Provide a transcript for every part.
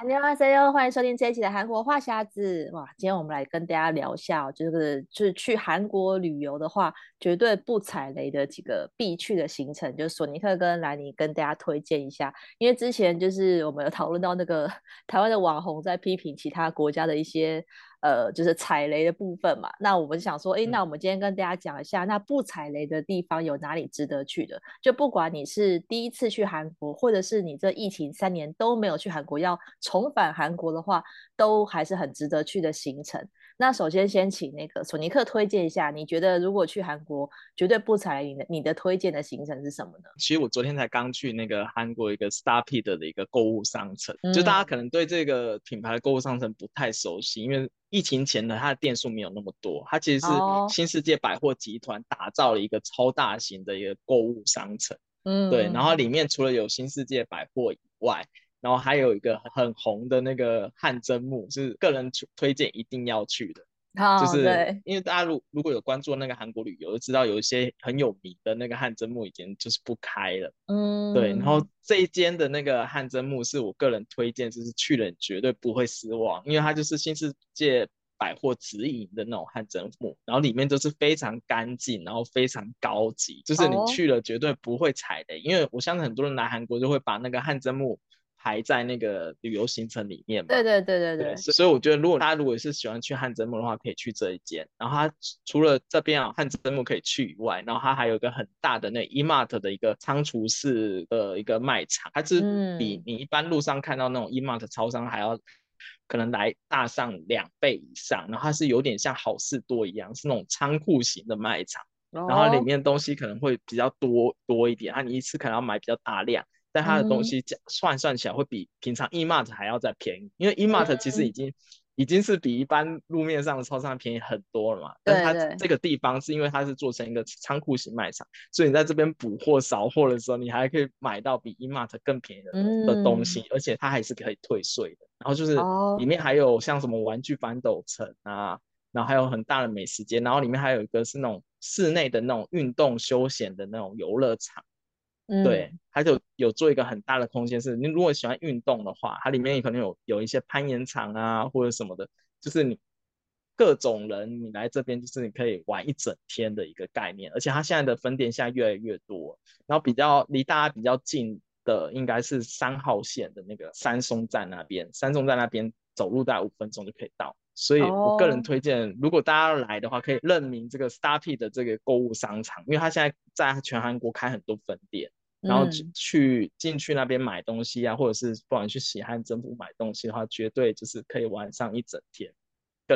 安妞哈塞哟，欢迎收听这一期的韩国话匣子。哇，今天我们来跟大家聊一下，就是就是去韩国旅游的话，绝对不踩雷的几个必去的行程，就是索尼克跟兰尼跟大家推荐一下。因为之前就是我们有讨论到那个 台湾的网红在批评其他国家的一些。呃，就是踩雷的部分嘛。那我们想说，哎，那我们今天跟大家讲一下，那不踩雷的地方有哪里值得去的？就不管你是第一次去韩国，或者是你这疫情三年都没有去韩国，要重返韩国的话，都还是很值得去的行程。那首先先请那个索尼克推荐一下，你觉得如果去韩国绝对不踩雷，你的你的推荐的行程是什么呢？其实我昨天才刚去那个韩国一个 StarPeak 的一个购物商城，嗯、就大家可能对这个品牌的购物商城不太熟悉，因为疫情前呢，它的店数没有那么多，它其实是新世界百货集团打造了一个超大型的一个购物商城，嗯，对，然后里面除了有新世界百货以外。然后还有一个很红的那个汗蒸幕，是个人推荐一定要去的。好，就是因为大家如如果有关注那个韩国旅游，就知道有一些很有名的那个汗蒸幕已经就是不开了。嗯，对。然后这一间的那个汗蒸幕是我个人推荐，就是去了绝对不会失望，因为它就是新世界百货直营的那种汗蒸幕，然后里面就是非常干净，然后非常高级，就是你去了绝对不会踩雷。哦、因为我相信很多人来韩国就会把那个汗蒸幕。排在那个旅游行程里面嘛？对对对对对。所以我觉得，如果大家如果是喜欢去汗蒸木的话，可以去这一间。然后它除了这边啊汗蒸木可以去以外，然后它还有一个很大的那 E-Mart 的一个仓储式的一个卖场，它是比你一般路上看到那种 E-Mart 超商还要可能来大上两倍以上。然后它是有点像好事多一样，是那种仓库型的卖场。然后里面东西可能会比较多多一点，它你一次可能要买比较大量。但它的东西价算算起来会比平常 E-Mart 还要再便宜，因为 E-Mart 其实已经、嗯、已经是比一般路面上的超商便宜很多了嘛。但它这个地方是因为它是做成一个仓库型卖场，所以你在这边补货扫货的时候，你还可以买到比 E-Mart 更便宜的、嗯、的东西，而且它还是可以退税的。然后就是里面还有像什么玩具反斗城啊，然后还有很大的美食街，然后里面还有一个是那种室内的那种运动休闲的那种游乐场。对，它就有做一个很大的空间，是你如果喜欢运动的话，它里面也可能有有一些攀岩场啊，或者什么的，就是你各种人你来这边就是你可以玩一整天的一个概念，而且它现在的分店现在越来越多，然后比较离大家比较近的应该是三号线的那个三松站那边，三松站那边走路大概五分钟就可以到，所以我个人推荐，如果大家来的话，可以认明这个 StarPeak 的这个购物商场，因为它现在在全韩国开很多分店。然后去进去那边买东西啊，或者是不管去喜汉政府买东西的话，绝对就是可以玩上一整天。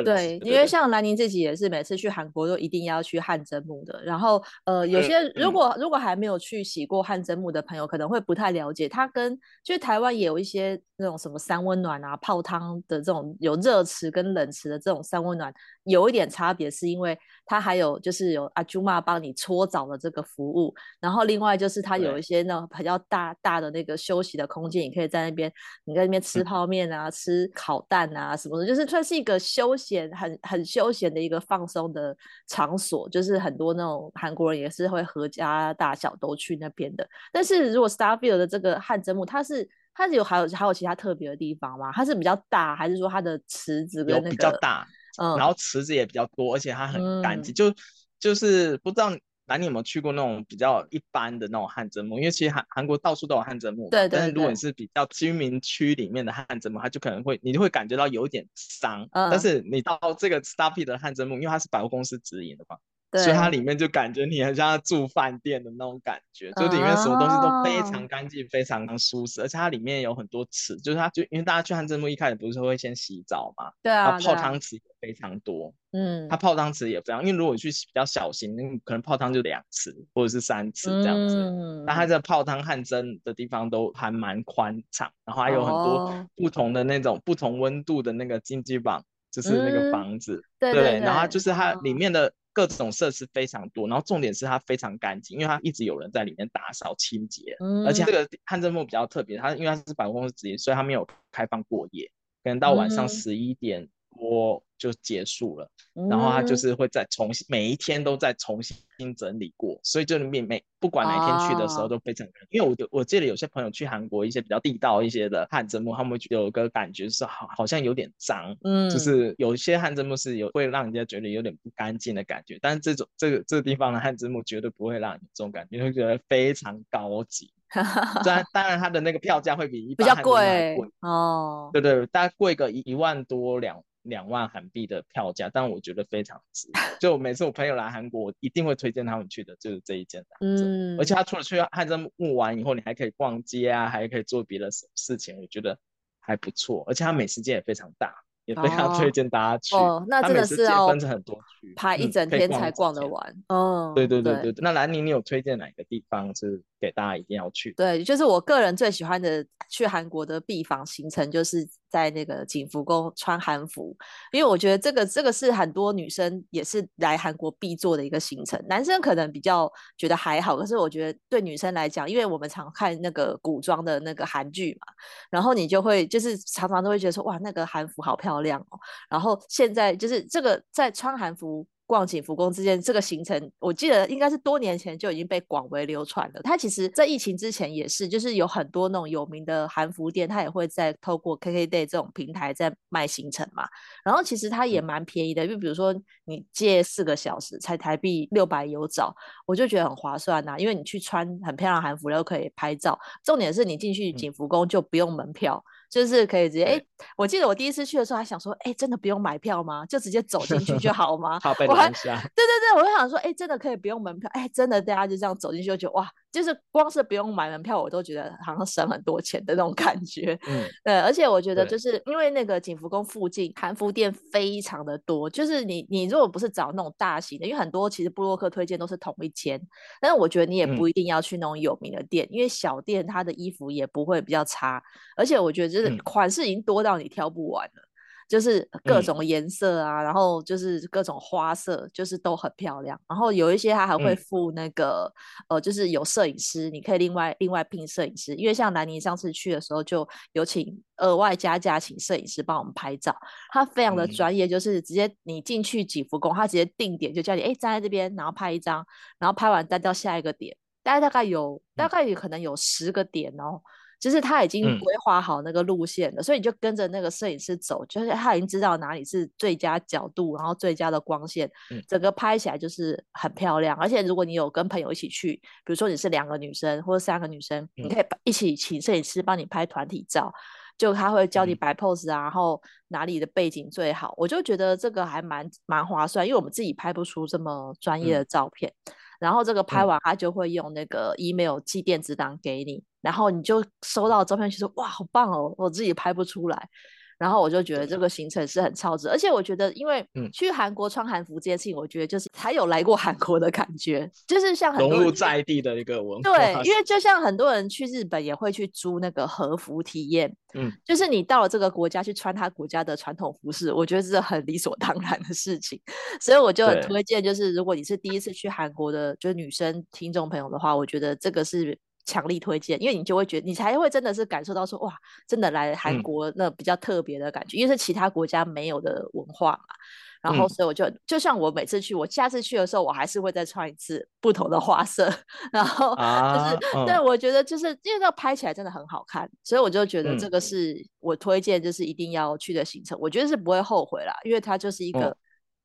对，因为像兰宁自己也是每次去韩国都一定要去汗蒸木的。然后呃，有些如果、嗯、如果还没有去洗过汗蒸木的朋友，可能会不太了解。它跟就是台湾也有一些那种什么三温暖啊、泡汤的这种有热池跟冷池的这种三温暖。有一点差别，是因为它还有就是有阿朱妈帮你搓澡的这个服务，然后另外就是它有一些那种比较大大的那个休息的空间，你可以在那边，你在那边吃泡面啊，嗯、吃烤蛋啊什么的，就是算是一个休闲很很休闲的一个放松的场所，就是很多那种韩国人也是会合家大小都去那边的。但是如果 Starfield 的这个汗蒸木，它是它是有还有还有其他特别的地方吗？它是比较大，还是说它的池子跟那个比较大？嗯，然后池子也比较多，而且它很干净，嗯、就就是不知道兰妮有没有去过那种比较一般的那种汗蒸幕，因为其实韩韩国到处都有汗蒸幕，对，对对。但是如果你是比较居民区里面的汗蒸幕，它就可能会你就会感觉到有点脏。嗯。但是你到这个 StarPeak 的汗蒸幕，因为它是百货公司直营的嘛，所以它里面就感觉你很像住饭店的那种感觉，就里面什么东西都非常干净，非常舒适，而且它里面有很多池，就是它就因为大家去汗蒸木一开始不是会先洗澡嘛，对啊，泡汤池也非常多，嗯，它泡汤池也非常，因为如果去比较小型，那可能泡汤就两次或者是三次这样子，嗯，那它这泡汤汗蒸的地方都还蛮宽敞，然后还有很多不同的那种不同温度的那个金鸡榜，就是那个房子，对对，然后就是它里面的。各种设施非常多，然后重点是它非常干净，因为它一直有人在里面打扫清洁，嗯、而且这个汗蒸木比较特别，它因为它是百货公司直营，所以它没有开放过夜，可能到晚上十一点多就结束了，嗯、然后他就是会再重新每一天都在重新整理过，所以就每每不管哪一天去的时候都非常因为我我记得有些朋友去韩国一些比较地道一些的汗蒸幕，他们有个感觉是好好像有点脏，嗯，就是有一些汗蒸幕是有会让人家觉得有点不干净的感觉，但是这种这个这个地方的汗蒸幕绝对不会让你这种感觉，会觉得非常高级。当然当然它的那个票价会比一般汗蒸幕还贵，贵哦，对对，大概贵个一一万多两。两万韩币的票价，但我觉得非常值。就每次我朋友来韩国，我一定会推荐他们去的，就是这一间。嗯，而且他除了去汗蒸木完以后，你还可以逛街啊，还可以做别的事情，我觉得还不错。而且它美食街也非常大。也非常推荐大家去哦，那真的是要分成很多区，排一整天才逛得完。哦，对对对对，那兰妮，你有推荐哪个地方是给大家一定要去？对，就是我个人最喜欢的去韩国的必访行程，就是在那个景福宫穿韩服，因为我觉得这个这个是很多女生也是来韩国必做的一个行程。男生可能比较觉得还好，可是我觉得对女生来讲，因为我们常看那个古装的那个韩剧嘛，然后你就会就是常常都会觉得说，哇，那个韩服好漂亮。哦，然后现在就是这个在穿韩服逛景福宫之间这个行程，我记得应该是多年前就已经被广为流传了。它其实，在疫情之前也是，就是有很多那种有名的韩服店，它也会在透过 KKday 这种平台在卖行程嘛。然后其实它也蛮便宜的，就比如说你借四个小时才台币六百有找，我就觉得很划算呐、啊。因为你去穿很漂亮韩服，然后可以拍照，重点是你进去景福宫就不用门票。嗯就是可以直接哎、欸，我记得我第一次去的时候还想说，哎、欸，真的不用买票吗？就直接走进去就 好吗？怕被拦 下。对对对，我就想说，哎、欸，真的可以不用门票？哎、欸，真的大家就这样走进去就觉得哇。就是光是不用买门票，我都觉得好像省很多钱的那种感觉。嗯，对，而且我觉得就是因为那个景福宫附近韩服店非常的多，就是你你如果不是找那种大型的，因为很多其实布洛克推荐都是同一间，但是我觉得你也不一定要去那种有名的店，嗯、因为小店它的衣服也不会比较差，而且我觉得就是款式已经多到你挑不完了。就是各种颜色啊，嗯、然后就是各种花色，就是都很漂亮。然后有一些他还会附那个，嗯、呃，就是有摄影师，你可以另外另外聘摄影师。因为像南宁上次去的时候，就有请额外加价请摄影师帮我们拍照，他非常的专业，就是直接你进去几福宫，他直接定点就叫你哎站在这边，然后拍一张，然后拍完再到下一个点，大概大概有大概也可能有十个点哦。就是他已经规划好那个路线了，嗯、所以你就跟着那个摄影师走，就是他已经知道哪里是最佳角度，然后最佳的光线，嗯、整个拍起来就是很漂亮。而且如果你有跟朋友一起去，比如说你是两个女生或者三个女生，嗯、你可以一起请摄影师帮你拍团体照，就他会教你摆 pose 啊，嗯、然后哪里的背景最好。我就觉得这个还蛮蛮划算，因为我们自己拍不出这么专业的照片。嗯然后这个拍完，他就会用那个 email 寄电子档给你，嗯、然后你就收到照片，就说哇，好棒哦，我自己拍不出来。然后我就觉得这个行程是很超值，而且我觉得，因为去韩国穿韩服这件事情，我觉得就是才有来过韩国的感觉，就是像很多融入在地的一个文化。对，因为就像很多人去日本也会去租那个和服体验，嗯，就是你到了这个国家去穿他国家的传统服饰，我觉得这是很理所当然的事情。所以我就很推荐，就是如果你是第一次去韩国的，就是女生听众朋友的话，我觉得这个是。强力推荐，因为你就会觉得，你才会真的是感受到说，哇，真的来韩国那比较特别的感觉，嗯、因为是其他国家没有的文化嘛。然后，所以我就、嗯、就像我每次去，我下次去的时候，我还是会再穿一次不同的花色。然后就是，啊嗯、对，我觉得就是因为那拍起来真的很好看，所以我就觉得这个是我推荐，就是一定要去的行程。嗯、我觉得是不会后悔啦，因为它就是一个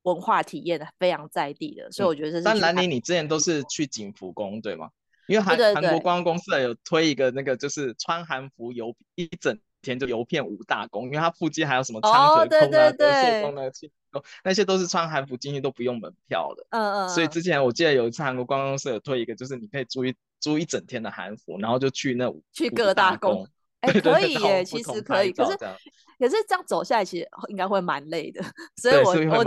文化体验的非常在地的，嗯、所以我觉得是。但兰妮，你之前都是去景福宫对吗？因为韩韩国观光公司有推一个那个，就是穿韩服游一整天就游遍五大宫，因为它附近还有什么昌河宫啊、德寿宫那些都是穿韩服进去都不用门票的。嗯嗯。所以之前我记得有一次韩国观光公司有推一个，就是你可以租一租一整天的韩服，然后就去那五去各大宫。哎，可以耶，其实可以，可是可是这样走下来，其实应该会蛮累的。所以我我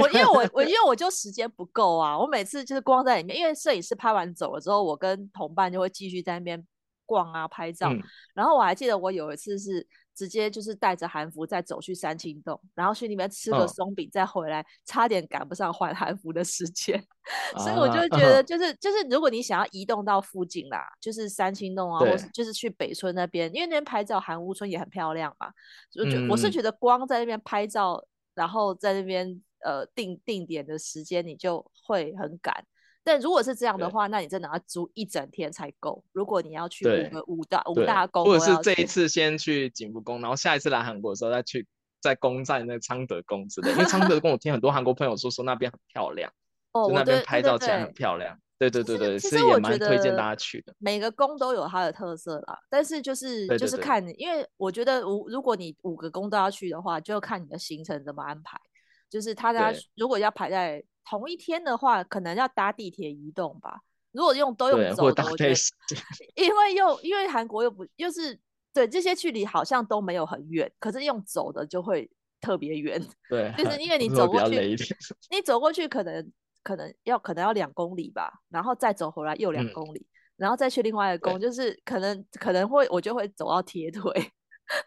我因为我我因为我就时间不够啊，我每次就是光在里面，因为摄影师拍完走了之后，我跟同伴就会继续在那边逛啊拍照。嗯、然后我还记得我有一次是。直接就是带着韩服再走去三清洞，然后去里面吃个松饼，再回来，差点赶不上换韩服的时间。所以我就觉得，就是就是，如果你想要移动到附近啦，就是三清洞啊，或是就是去北村那边，因为那边拍照，韩屋村也很漂亮嘛。就我是觉得光在那边拍照，然后在那边呃定定点的时间，你就会很赶。但如果是这样的话，那你真的要租一整天才够。如果你要去五个五大五大宫，或者是这一次先去景福宫，然后下一次来韩国的时候再去再攻占那个昌德宫之类。因为昌德 宫我听很多韩国朋友说说那边很漂亮，哦，就那边拍照起来很漂亮。对对对对，其实也蛮推荐大家去的。每个宫都有它的特色啦，但是就是就是看你，因为我觉得五如果你五个宫都要去的话，就要看你的行程怎么安排。就是他家如果要排在同一天的话，可能要搭地铁移动吧。如果用都用走的，我觉得，因为又因为韩国又不又是对这些距离好像都没有很远，可是用走的就会特别远。对，就是因为你走过去，你走过去可能可能要可能要两公里吧，然后再走回来又两公里，嗯，然后再去另外一个宫，就是可能可能会我就会走到铁腿。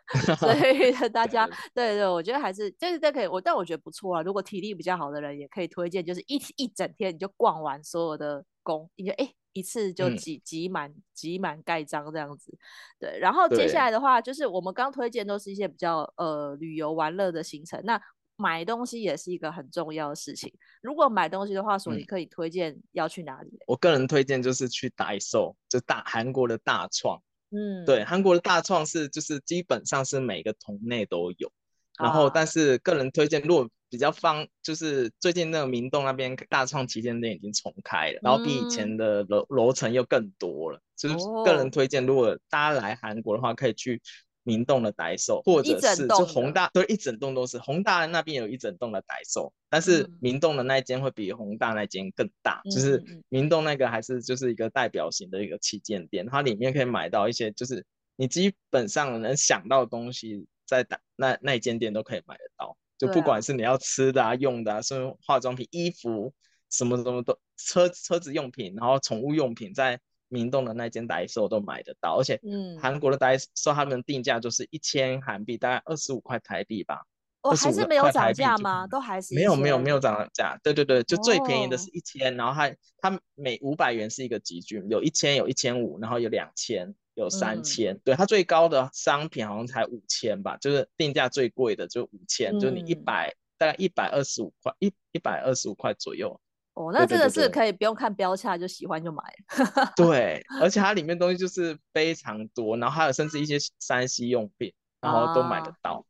所 以大家对，对对，我觉得还是就是这可以我，但我觉得不错啊。如果体力比较好的人，也可以推荐，就是一一整天你就逛完所有的宫，你就哎一次就挤挤满挤满盖章这样子。对，然后接下来的话，就是我们刚推荐都是一些比较呃旅游玩乐的行程。那买东西也是一个很重要的事情。如果买东西的话，所以可以推荐要去哪里？我个人推荐就是去 Daiso，就大韩国的大创。嗯，对，韩国的大创是就是基本上是每个同类都有，然后但是个人推荐，如果比较方，就是最近那个明洞那边大创旗舰店已经重开了，然后比以前的楼楼层又更多了，就是个人推荐，如果大家来韩国的话，可以去。明洞的 Daiso，或者是就宏大，对，一整栋都是。宏大那边有一整栋的 Daiso，但是明洞的那一间会比宏大那间更大，嗯，就是明洞那个还是就是一个代表型的一个旗舰店，它里面可以买到一些就是你基本上能想到的东西，在那那一间店都可以买得到，就不管是你要吃的啊、用的啊，甚至化妆品、衣服什么什么都车车子用品，然后宠物用品在。明洞的那间 Daiso 都买得到，而且韩国的 Daiso 他们定价就是一千韩币，大概二十五块台币吧。哦，还是没有涨价吗？都还是没有没有没有涨价。对对对，就最便宜的是一千，然后它它每五百元是一个集聚，有一千有一千五，然后有两千有三千。对，它最高的商品好像才五千吧，就是定价最贵的就五千，就你一百大概一百二十五块一一百二十五块左右。哦，那真的是可以不用看标价就喜欢就买。对，而且它里面东西就是非常多，然后还有甚至一些山西用品，然后都买得到。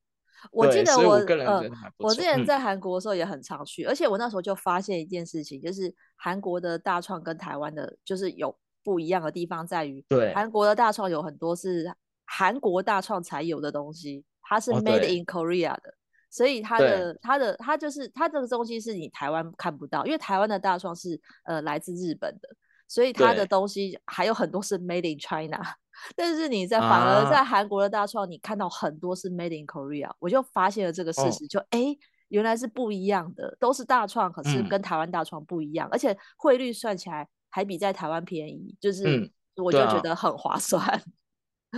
啊、我记得我，我个人觉得还不错、呃、我之前在韩国的时候也很常去、嗯，而且我那时候就发现一件事情，就是韩国的大创跟台湾的，就是有不一样的地方在于，对，韩国的大创有很多是韩国大创才有的东西，它是 Made in Korea 的。哦所以它的它的它就是它这个东西是你台湾看不到，因为台湾的大创是呃来自日本的，所以它的东西还有很多是 Made in China，但是你在反而在韩国的大创，你看到很多是 Made in Korea，啊，我就发现了这个事实，就哎、原来是不一样的，都是大创，可是跟台湾大创不一样，嗯、而且汇率算起来还比在台湾便宜，就是我就觉得很划算。嗯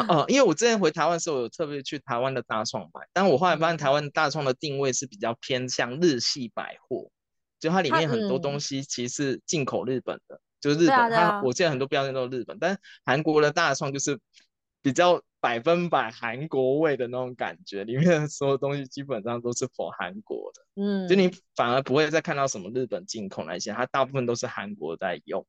呃，因为我之前回台湾的时候，有特别去台湾的大创买，但我后来发现台湾大创的定位是比较偏向日系百货，就它里面很多东西其实是进口日本的，就是日本，它我记得很多标签都是日本，但是韩国的大创就是比较百分百韩国味的那种感觉，里面的所有东西基本上都是 for 韩国的，嗯，就你反而不会再看到什么日本进口那些，它大部分都是韩国在用。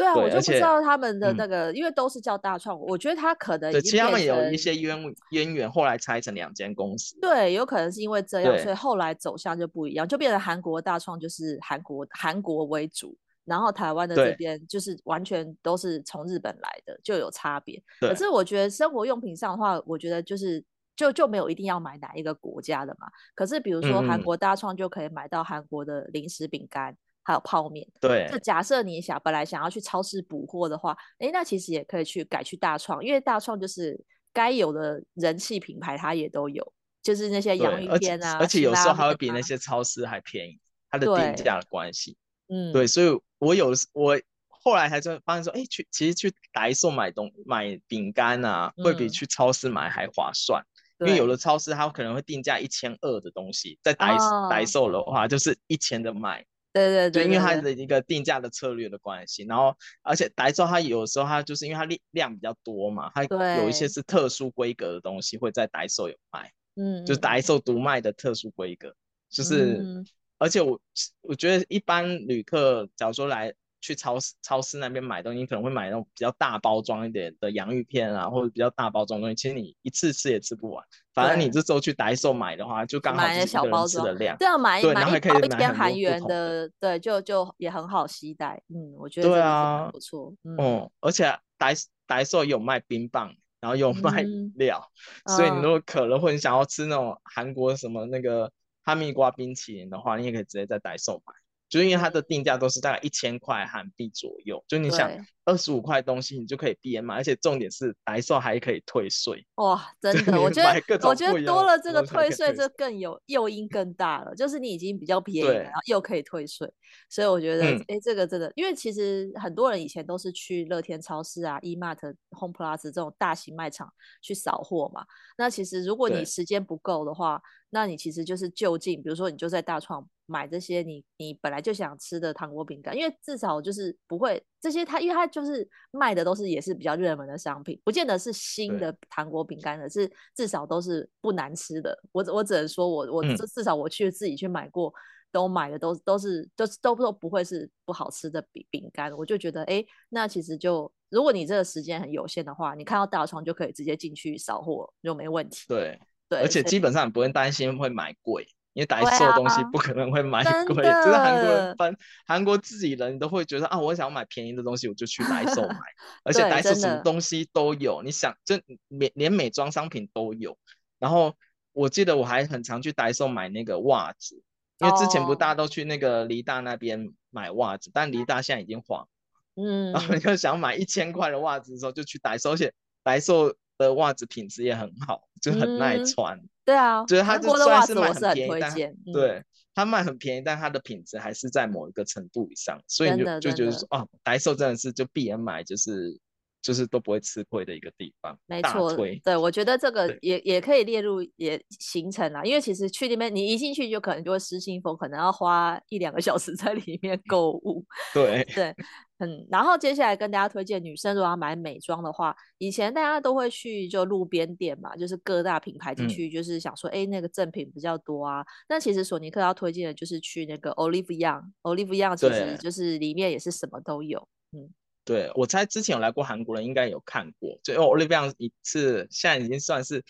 对啊，我就不知道他们的那个，因为都是叫大创，嗯，我觉得他可能对，其实他们有一些渊渊源，后来拆成两间公司。对，有可能是因为这样，所以后来走向就不一样，就变成韩国大创就是韩国韩国为主，然后台湾的这边就是完全都是从日本来的，就有差别。可是我觉得生活用品上的话，我觉得就是。就就没有一定要买哪一个国家的嘛。可是比如说韩国大创就可以买到韩国的零食饼干，还有泡面。对。就假设你想本来想要去超市补货的话，哎，那其实也可以去改去大创，因为大创就是该有的人气品牌它也都有，就是那些洋芋片啊，而且有时候还会比那些超市还便宜，它的定价的关系。嗯，对，所以我有我。后来才发现说，哎，去其实去代售买东买饼干啊，会比去超市买还划算。嗯、因为有的超市它可能会定价一千二的东西，在代代售的话就是一千的卖。对对对，因为它的一个定价的策略的关系，然后而且代售它有时候它就是因为它量量比较多嘛，它有一些是特殊规格的东西会在代售有卖。嗯，就是代售独卖的特殊规格，就是、嗯、而且我我觉得一般旅客假如说来。去超市超市那边买东西，你可能会买那种比较大包装一点的洋芋片啊，或者比较大包装东西，其实你一次吃也吃不完。反正你这时候去代售买的话，就刚好是一个人吃的量。这样买对，买然后还可以买一天韩元的，对，就就也很好携带。嗯，我觉得对啊，不错。嗯，嗯，而且代代售有卖冰棒，然后有卖饮料，嗯，所以你如果渴了或者你想要吃那种韩国什么那个哈密瓜冰淇淋的话，你也可以直接在代售买。就是因为它的定价都是大概一千块韩币左右，就你想二十五块东西你就可以边买，而且重点是白售还可以退税。哇，真的，我觉得我觉得多了这个退税，这更有诱因更大了。就是你已经比较便宜，然后又可以退税，所以我觉得哎、这个真的，因为其实很多人以前都是去乐天超市啊、E-Mart、Home Plus 这种大型卖场去扫货嘛。那其实如果你时间不够的话，那你其实就是就近，比如说你就在大创。买这些你你本来就想吃的糖果饼干，因为至少就是不会这些它，因为它就是卖的都是也是比较热门的商品，不见得是新的糖果饼干的，是至少都是不难吃的。我我只能说我我至至少我去自己去买过，都买的都都是都都都不会是不好吃的饼饼干。我就觉得哎，那其实就如果你这个时间很有限的话，你看到大创就可以直接进去扫货就没问题。对对，而且基本上不用担心会买贵。因为代售的东西不可能会买贵，就是韩国人分韩国自己人都会觉得啊，我想要买便宜的东西，我就去代售买，而且代售什么东西都有，你想就连连美妆商品都有。然后我记得我还很常去代售买那个袜子，因为之前不大家都去那个梨大那边买袜子，但梨大现在已经黄，嗯，然后你就想买一千块的袜子的时候就去代售，而且代售的袜子品质也很好，就很耐穿。嗯对啊，就是它就算是卖很便宜，但对它卖很便宜，但它的品质还是在某一个程度以上，所以你就就觉得说，哦，代售真的是就闭眼买，就是就是都不会吃亏的一个地方。没错，对，我觉得这个也也可以列入也行程啊，因为其实去那边你一进去就可能就会失心疯，可能要花一两个小时在里面购物。对对。嗯，然后接下来跟大家推荐，女生如果要买美妆的话，以前大家都会去就路边店嘛，就是各大品牌进去，就是想说，哎、嗯，那个赠品比较多啊。那其实索尼克要推荐的就是去那个 Olive Young，Olive Young 其实就是里面也是什么都有。嗯，对，我猜之前有来过韩国人应该有看过，就 Olive Young 一次现在已经算是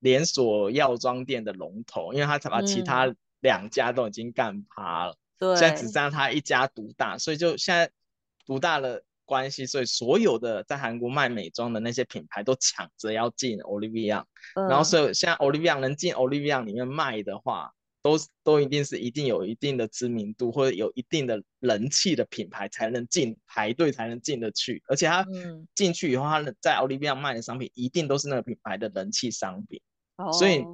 连锁药妆店的龙头，因为他把其他两家都已经干趴了，对、嗯，现在只剩他一家独大，所以就现在。独大的关系，所以所有的在韩国卖美妆的那些品牌都抢着要进嗯，然后所以现在 Olive Young 能进 Olive Young 里面卖的话，都都一定是一定有一定的知名度或者有一定的人气的品牌才能进，排队才能进得去，而且他进去以后，他在 Olive Young 卖的商品一定都是那个品牌的人气商品，哦，所以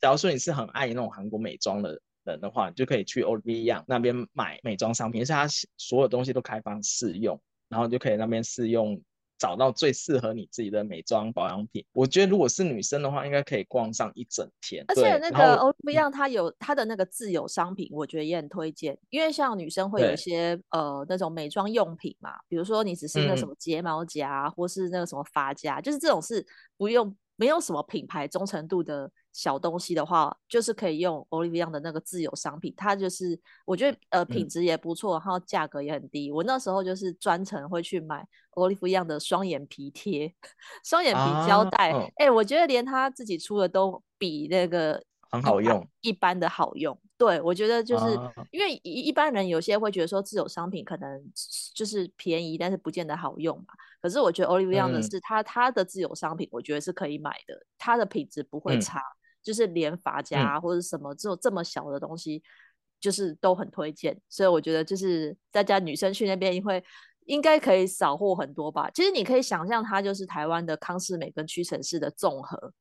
假如说你是很爱那种韩国美妆的。的话，你就可以去 Olive Young 那边买美妆商品，而且它所有东西都开放试用，然后就可以那边试用，找到最适合你自己的美妆保养品。我觉得如果是女生的话，应该可以逛上一整天。而且那个 Olive Young 它有它的那个自有商品，我觉得也很推荐，因为像女生会有一些呃那种美妆用品嘛，比如说你只是那什么睫毛夹、嗯，或是那个什么发夹，就是这种是不用没有什么品牌忠诚度的。小东西的话，就是可以用的那个自有商品，它就是我觉得呃品质也不错，然后价格也很低。我那时候就是专程会去买 Young 的双眼皮贴、双眼皮胶带，哎、啊欸，我觉得连他自己出的都比那个很好用，一般的好用。对，我觉得就是、啊、因为一一般人有些会觉得说自有商品可能就是便宜，但是不见得好用嘛。可是我觉得 Olive Young 的是它它的自有商品，我觉得是可以买的，它的品质不会差。嗯就是连发夹或者什么这种这么小的东西，就是都很推荐。所以我觉得就是大家女生去那边会应该可以扫货很多吧。其实你可以想象它就是台湾的康是美跟屈臣氏的综合，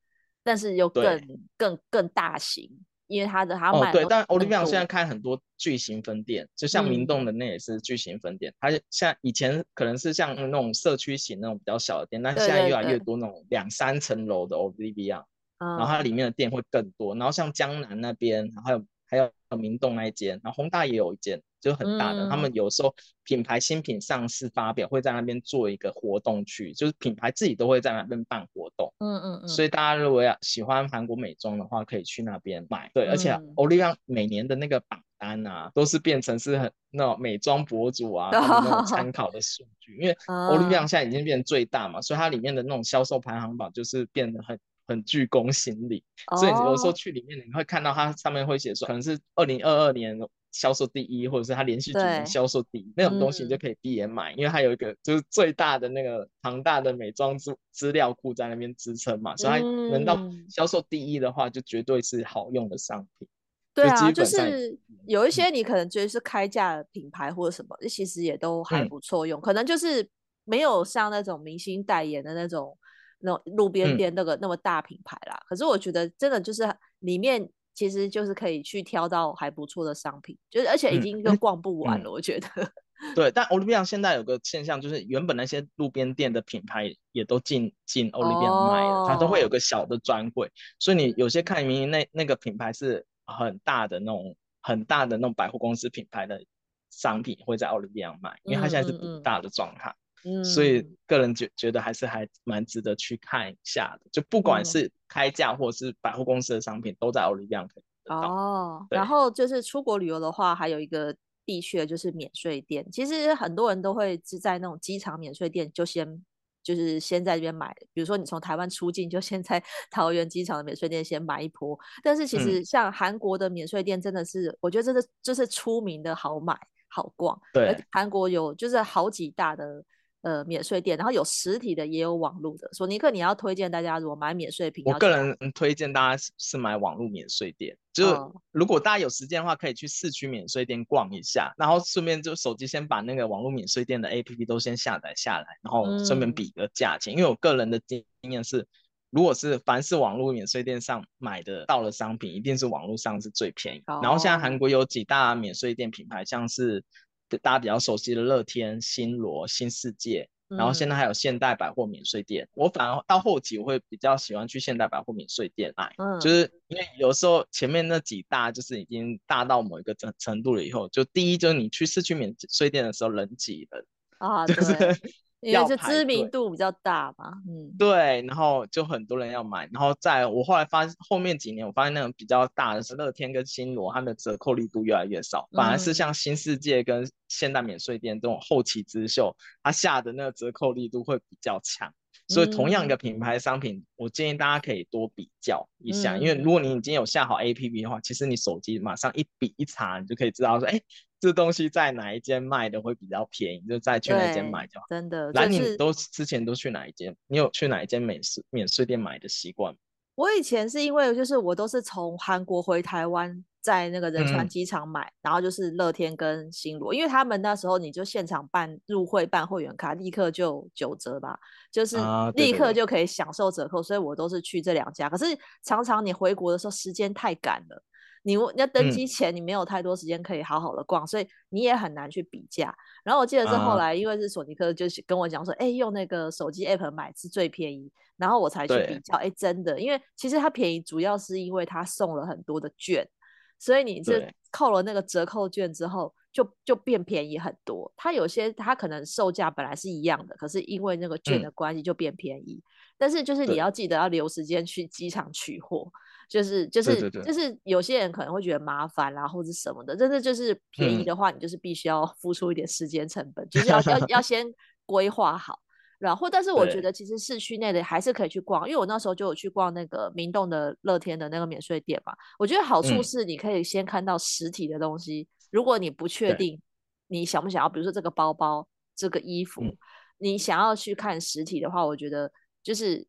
但是又更更更大型。因为他的他买、哦、对，但 Olivia 现在开很多巨型分店，就像明洞的那也是巨型分店。它、嗯、像以前可能是像那种社区型那种比较小的店，但现在越来越多那种两三层楼的 Olivia，然后它里面的店会更多。然后像江南那边，还有还有明洞那一间，然后宏大也有一间。就很大的，嗯，他们有时候品牌新品上市发表会在那边做一个活动区，就是品牌自己都会在那边办活动。嗯嗯嗯。所以大家如果要喜欢韩国美妆的话，可以去那边买。对，嗯、而且 Olivia 每年的那个榜单啊，都是变成是很那种美妆博主啊那种参考的数据，因为 Olivia 现在已经变最大嘛，所以它里面的那种销售排行榜就是变得很很具公信力。所以有时候去里面你会看到它上面会写说，可能是二零二二年。销售第一，或者是它连续几年销售第一，那种东西你就可以闭眼买，嗯，因为它有一个就是最大的那个庞大的美妆资资料库在那边支撑嘛，所以它能到销售第一的话，就绝对是好用的商品。对啊，就是有一些你可能觉得是开价品牌或者什么，嗯，其实也都还不错用，可能就是没有像那种明星代言的那种那种路边店那个那么大品牌啦，嗯。可是我觉得真的就是里面。其实就是可以去挑到还不错的商品，就是而且已经就逛不完了，嗯、我觉得。对，但 Olivia 现在有个现象，就是原本那些路边店的品牌也都进进 Olivia 卖了，它都会有个小的专柜，所以你有些看明明那那个品牌是很大的那种很大的那种百货公司品牌的商品，会在 Olivia 卖，因为它现在是不大的状态。嗯嗯所以个人觉觉得还是还蛮值得去看一下的，就不管是开价或是百货公司的商品，都在 Olivia 可以得到。哦，然后就是出国旅游的话，还有一个必去的就是免税店。其实很多人都会是在那种机场免税店就先就是先在这边买，比如说你从台湾出境，就先在 桃园机场的免税店先买一波。但是其实像韩国的免税店真的是，嗯、我觉得真的就是出名的好买好逛。对，韩国有就是好几大的。呃，免税店，然后有实体的，也有网络的。索尼克，你要推荐大家如果买免税品，我个人推荐大家是买网络免税店。就是如果大家有时间的话，可以去市区免税店逛一下，然后顺便就手机先把那个网络免税店的 APP 都先下载下来，然后顺便比个价钱。嗯。因为我个人的经验是，如果是凡是网络免税店上买的到的商品，一定是网络上是最便宜。哦。然后现在韩国有几大免税店品牌，像是。大家比较熟悉的乐天、新罗、新世界，然后现在还有现代百货免税店。嗯、我反而到后期我会比较喜欢去现代百货免税店买，嗯，就是因为有时候前面那几大就是已经大到某一个程程度了以后，就第一就是你去市区免税店的时候人挤人啊，就是。因为是知名度比较大嘛，嗯，对，然后就很多人要买，然后在我后来发现后面几年，我发现那种比较大的是乐天跟新罗，它的折扣力度越来越少，反而是像新世界跟现代免税店这种后起之秀，它下的那个折扣力度会比较强。所以同样一个品牌商品，我建议大家可以多比较一下，因为如果你已经有下好 APP 的话，其实你手机马上一比一查，你就可以知道说，哎。这东西在哪一间卖的会比较便宜，就再去哪间买就好。真的，来你都之前都去哪一间？你有去哪一间免税免税店买的习惯？我以前是因为就是我都是从韩国回台湾，在那个仁川机场买，嗯，然后就是乐天跟新罗，因为他们那时候你就现场办入会办会员卡，立刻就九折吧，就是立刻就可以享受折扣，啊，所以我都是去这两家。可是常常你回国的时候时间太赶了。你要登机前，你没有太多时间可以好好的逛，嗯，所以你也很难去比价。然后我记得是后来，因为是索尼克，就是跟我讲说，哎，啊，用那个手机 app 买是最便宜，然后我才去比较。哎，真的，因为其实它便宜，主要是因为它送了很多的券，所以你这扣了那个折扣券之后，就就变便宜很多。它有些它可能售价本来是一样的，可是因为那个券的关系就变便宜。嗯，但是就是你要记得要留时间去机场取货。就是就是就是有些人可能会觉得麻烦啦，或者什么的，但是就是便宜的话，你就是必须要付出一点时间成本，嗯、就是要要 要先规划好，然后但是我觉得其实市区内的还是可以去逛，因为我那时候就有去逛那个明洞的乐天的那个免税店嘛，我觉得好处是你可以先看到实体的东西，嗯、如果你不确定你想不想要，比如说这个包包、这个衣服，嗯、你想要去看实体的话，我觉得就是。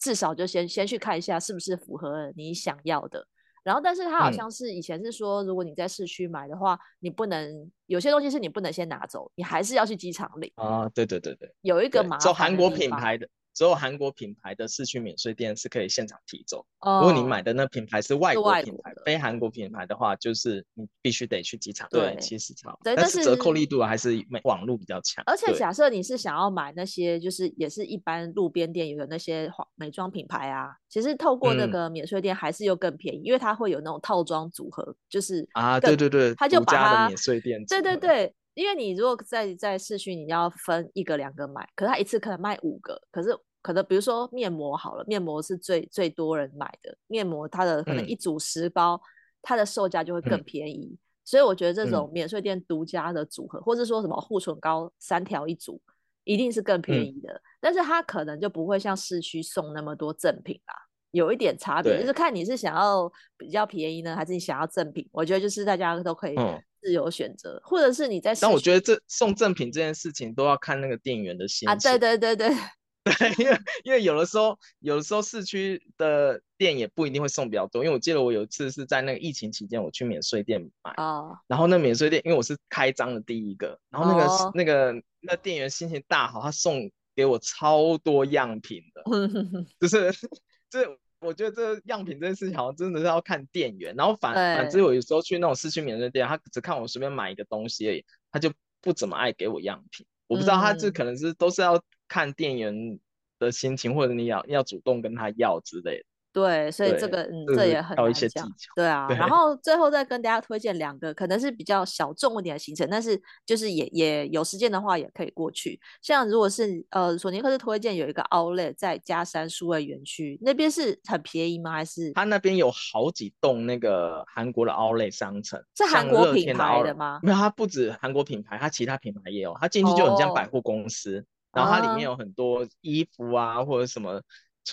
至少就先先去看一下是不是符合你想要的。然后，但是他好像是以前是说，如果你在市区买的话，嗯、你不能有些东西是你不能先拿走，你还是要去机场领啊。对对对对，有一个麻烦。走韩国品牌的。只有韩国品牌的市区免税店是可以现场提走。哦，如果你买的那品牌是外国品牌，非韩国品牌的话，就是你必须得去机场对其实超。对，但是折扣力度还是网络比较强。而且假设你是想要买那些，就是也是一般路边店有的那些美妆品牌啊，其实透过那个免税店还是又更便宜，嗯，因为它会有那种套装组合，就是啊，对对对，它就把它免税店，对对对，因为你如果在在市区，你要分一个两个买，可是他一次可能卖五个，可是。可能比如说面膜好了，面膜是最最多人买的面膜，它的可能一组十包，嗯、它的售价就会更便宜。嗯、所以我觉得这种免税店独家的组合，嗯、或者说什么护唇膏三条一组，一定是更便宜的。嗯、但是它可能就不会像市区送那么多赠品啦，有一点差别，就是看你是想要比较便宜呢，还是你想要赠品。我觉得就是大家都可以自由选择，嗯、或者是你在。但我觉得这送赠品这件事情都要看那个店员的心情啊，对对对对。对，因为因为有的时候，有的时候市区的店也不一定会送比较多。因为我记得我有一次是在那个疫情期间，我去免税店买，oh. 然后那免税店，因为我是开张的第一个，然后那个、oh. 那个那店员心情大好，他送给我超多样品的，就是这我觉得这样品这件事情好像真的是要看店员。然后反反之，我有时候去那种市区免税店，他只看我随便买一个东西而已，他就不怎么爱给我样品。我不知道他这可能是都是要看店员的心情，或者你要要主动跟他要之类的。对，所以这个嗯，这也很有一些技巧。对啊，然后最后再跟大家推荐两个，可能是比较小众一点的行程，但是就是也也有时间的话也可以过去。像如果是呃索尼克是推荐有一个 Outlet 在加山数位园区，那边是很便宜吗？还是他那边有好几栋那个韩国的 Outlet 商城？是韩国品牌的吗？没有，它不止韩国品牌，它其他品牌也有。它进去就很像百货公司，哦、然后它里面有很多衣服啊或者什么。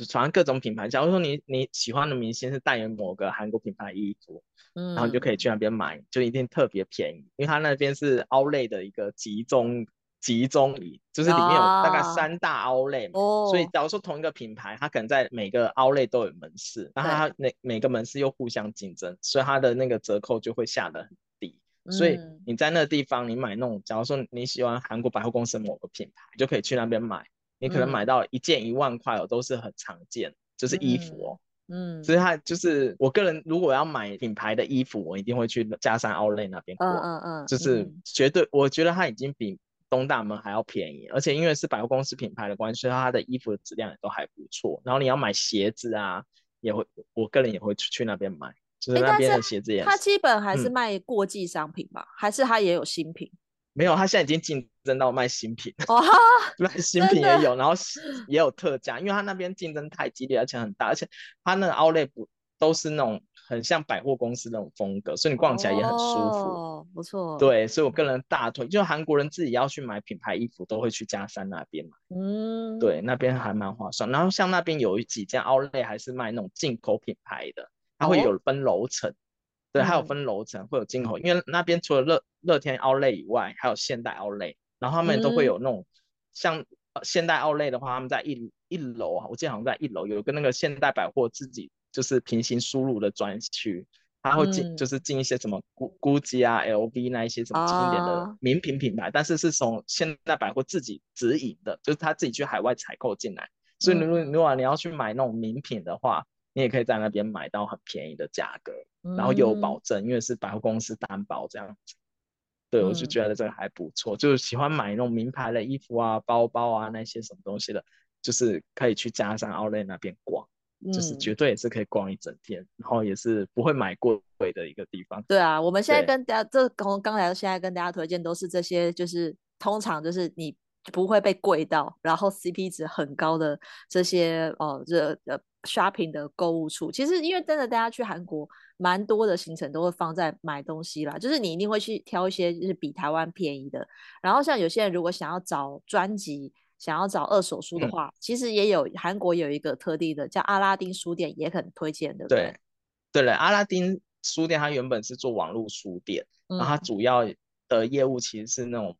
传各种品牌，假如说你你喜欢的明星是代言某个韩国品牌衣服，嗯，然后你就可以去那边买，就一定特别便宜，因为它那边是 Outlet 的一个集中集中里，就是里面有大概三大 Outlet，哦，所以假如说同一个品牌，它可能在每个 Outlet 都有门市，然后它每每个门市又互相竞争，所以它的那个折扣就会下得很低，所以你在那个地方你买那种，假如说你喜欢韩国百货公司某个品牌，就可以去那边买。你可能买到一件一万块哦，都是很常见，就是衣服哦。嗯，所以它就是我个人如果要买品牌的衣服，我一定会去加山 Outlet 那边逛。嗯嗯，就是绝对，我觉得它已经比东大门还要便宜，而且因为是百货公司品牌的关系，所以它的衣服的质量也都还不错。然后你要买鞋子啊，也会，我个人也会去去那边买，就是那边的鞋子也是。它基本还是卖过季商品吧？还是它也有新品？没有，他现在已经竞争到卖新品，哇，卖新品也有，然后也有特价，因为他那边竞争太激烈，而且很大，而且他那个 Outlet 都是那种很像百货公司那种风格，所以你逛起来也很舒服，哦，不错。对，所以我个人大推，就韩国人自己要去买品牌衣服，都会去加山那边买，嗯，对，那边还蛮划算。然后像那边有几家 Outlet 还是卖那种进口品牌的，它会有分楼层。哦对，还有分楼层，会有进口，因为那边除了乐乐天 Outlet 以外，还有现代 Outlet，然后他们都会有那种、嗯、像现代 Outlet 的话，他们在一一楼啊，我记得好像在一楼有一个那个现代百货自己就是平行输入的专区，他会进、嗯、就是进一些什么 GUCCI 啊、LV 那一些什么经典的名品品牌，啊、但是是从现代百货自己直营的，就是他自己去海外采购进来，所以如果如果你要去买那种名品的话，你也可以在那边买到很便宜的价格。然后有保证，因为是百货公司担保这样子，对，我就觉得这个还不错。就是喜欢买那种名牌的衣服啊、包包啊那些什么东西的，就是可以去佳山 Outlet 那边逛，就是绝对也是可以逛一整天，然后也是不会买过贵的一个地方。对啊，我们现在跟大家这刚刚才现在跟大家推荐都是这些，就是通常就是你不会被贵到，然后 CP 值很高的这些哦，这呃。Shopping 的购物处，其实因为真的大家去韩国，蛮多的行程都会放在买东西啦，就是你一定会去挑一些就是比台湾便宜的。然后像有些人如果想要找专辑，想要找二手书的话，嗯、其实也有韩国有一个特地的叫阿拉丁书店，也很推荐的。对，对了，阿拉丁书店它原本是做网络书店，嗯、然后它主要的业务其实是那种。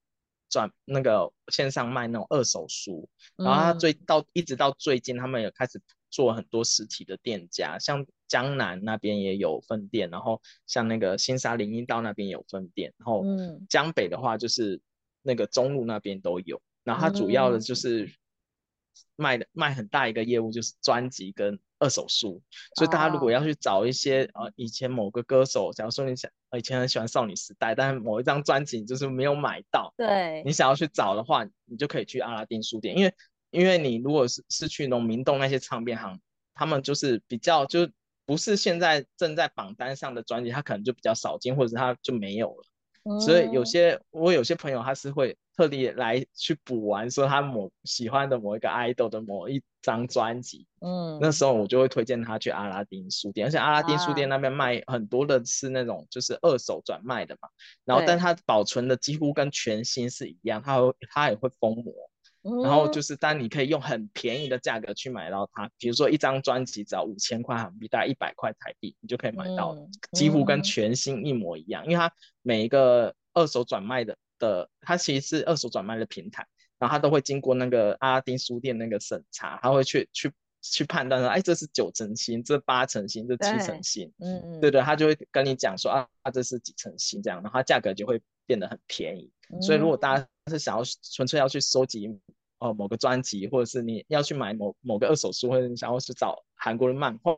转那个线上卖那种二手书，然后它最到一直到最近，他们有开始做很多实体的店家，像江南那边也有分店，然后像那个新沙林荫道那边有分店，然后江北的话就是那个中路那边都有，然后它主要的就是卖的卖很大一个业务就是专辑跟二手书，所以大家如果要去找一些呃以前某个歌手，假如说你想以前很喜欢少女时代，但是某一张专辑就是没有买到，对，你想要去找的话，你就可以去阿拉丁书店，因为。因为你如果是是去农民洞那些唱片行，他们就是比较就不是现在正在榜单上的专辑，他可能就比较少见，或者是他就没有了。嗯、所以有些我有些朋友他是会特地来去补完，说他某喜欢的某一个 idol 的某一张专辑。嗯，那时候我就会推荐他去阿拉丁书店，而且阿拉丁书店那边卖很多的是那种就是二手转卖的嘛，然后但它保存的几乎跟全新是一样，它会它也会封膜。然后就是，当你可以用很便宜的价格去买到它，比如说一张专辑只要五千块韩币，大概一百块台币，你就可以买到，几乎跟全新一模一样。因为它每一个二手转卖的的，它其实是二手转卖的平台，然后它都会经过那个阿拉丁书店那个审查，它会去去去判断说，哎，这是九成新，这八成新，这七成新，嗯嗯，对对，他就会跟你讲说啊，这是几成新这样，然后它价格就会变得很便宜。所以如果大家是想要纯粹要去收集哦某个专辑，或者是你要去买某某个二手书，或者你想要去找韩国的漫画，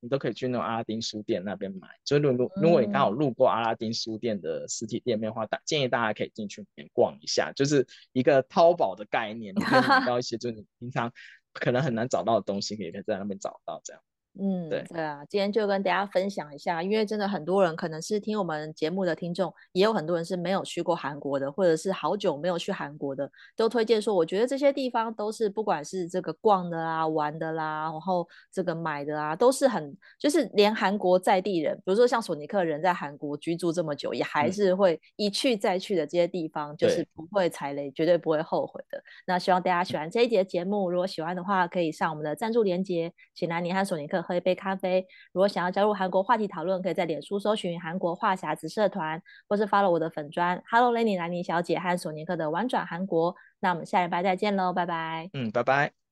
你都可以去那种阿拉丁书店那边买。所以如果如果你刚好路过阿拉丁书店的实体店面的话，大建议大家可以进去里面逛一下，就是一个淘宝的概念，你可以买到一些就是你平常可能很难找到的东西，可以在那边找到这样。嗯，对对啊，今天就跟大家分享一下，因为真的很多人可能是听我们节目的听众，也有很多人是没有去过韩国的，或者是好久没有去韩国的，都推荐说，我觉得这些地方都是不管是这个逛的啦、玩的啦，然后这个买的啊，都是很就是连韩国在地人，比如说像索尼克人在韩国居住这么久，也还是会一去再去的这些地方，就是不会踩雷，绝对不会后悔的。那希望大家喜欢这一节节目，如果喜欢的话，可以上我们的赞助连接，请来你和索尼克。喝一杯咖啡。如果想要加入韩国话题讨论，可以在脸书搜寻韩国话匣子社团，或是发了我的粉砖 Hello Lenny 兰妮小姐和索尼克的玩转韩国。那我们下礼拜再见喽，拜拜。嗯，拜拜。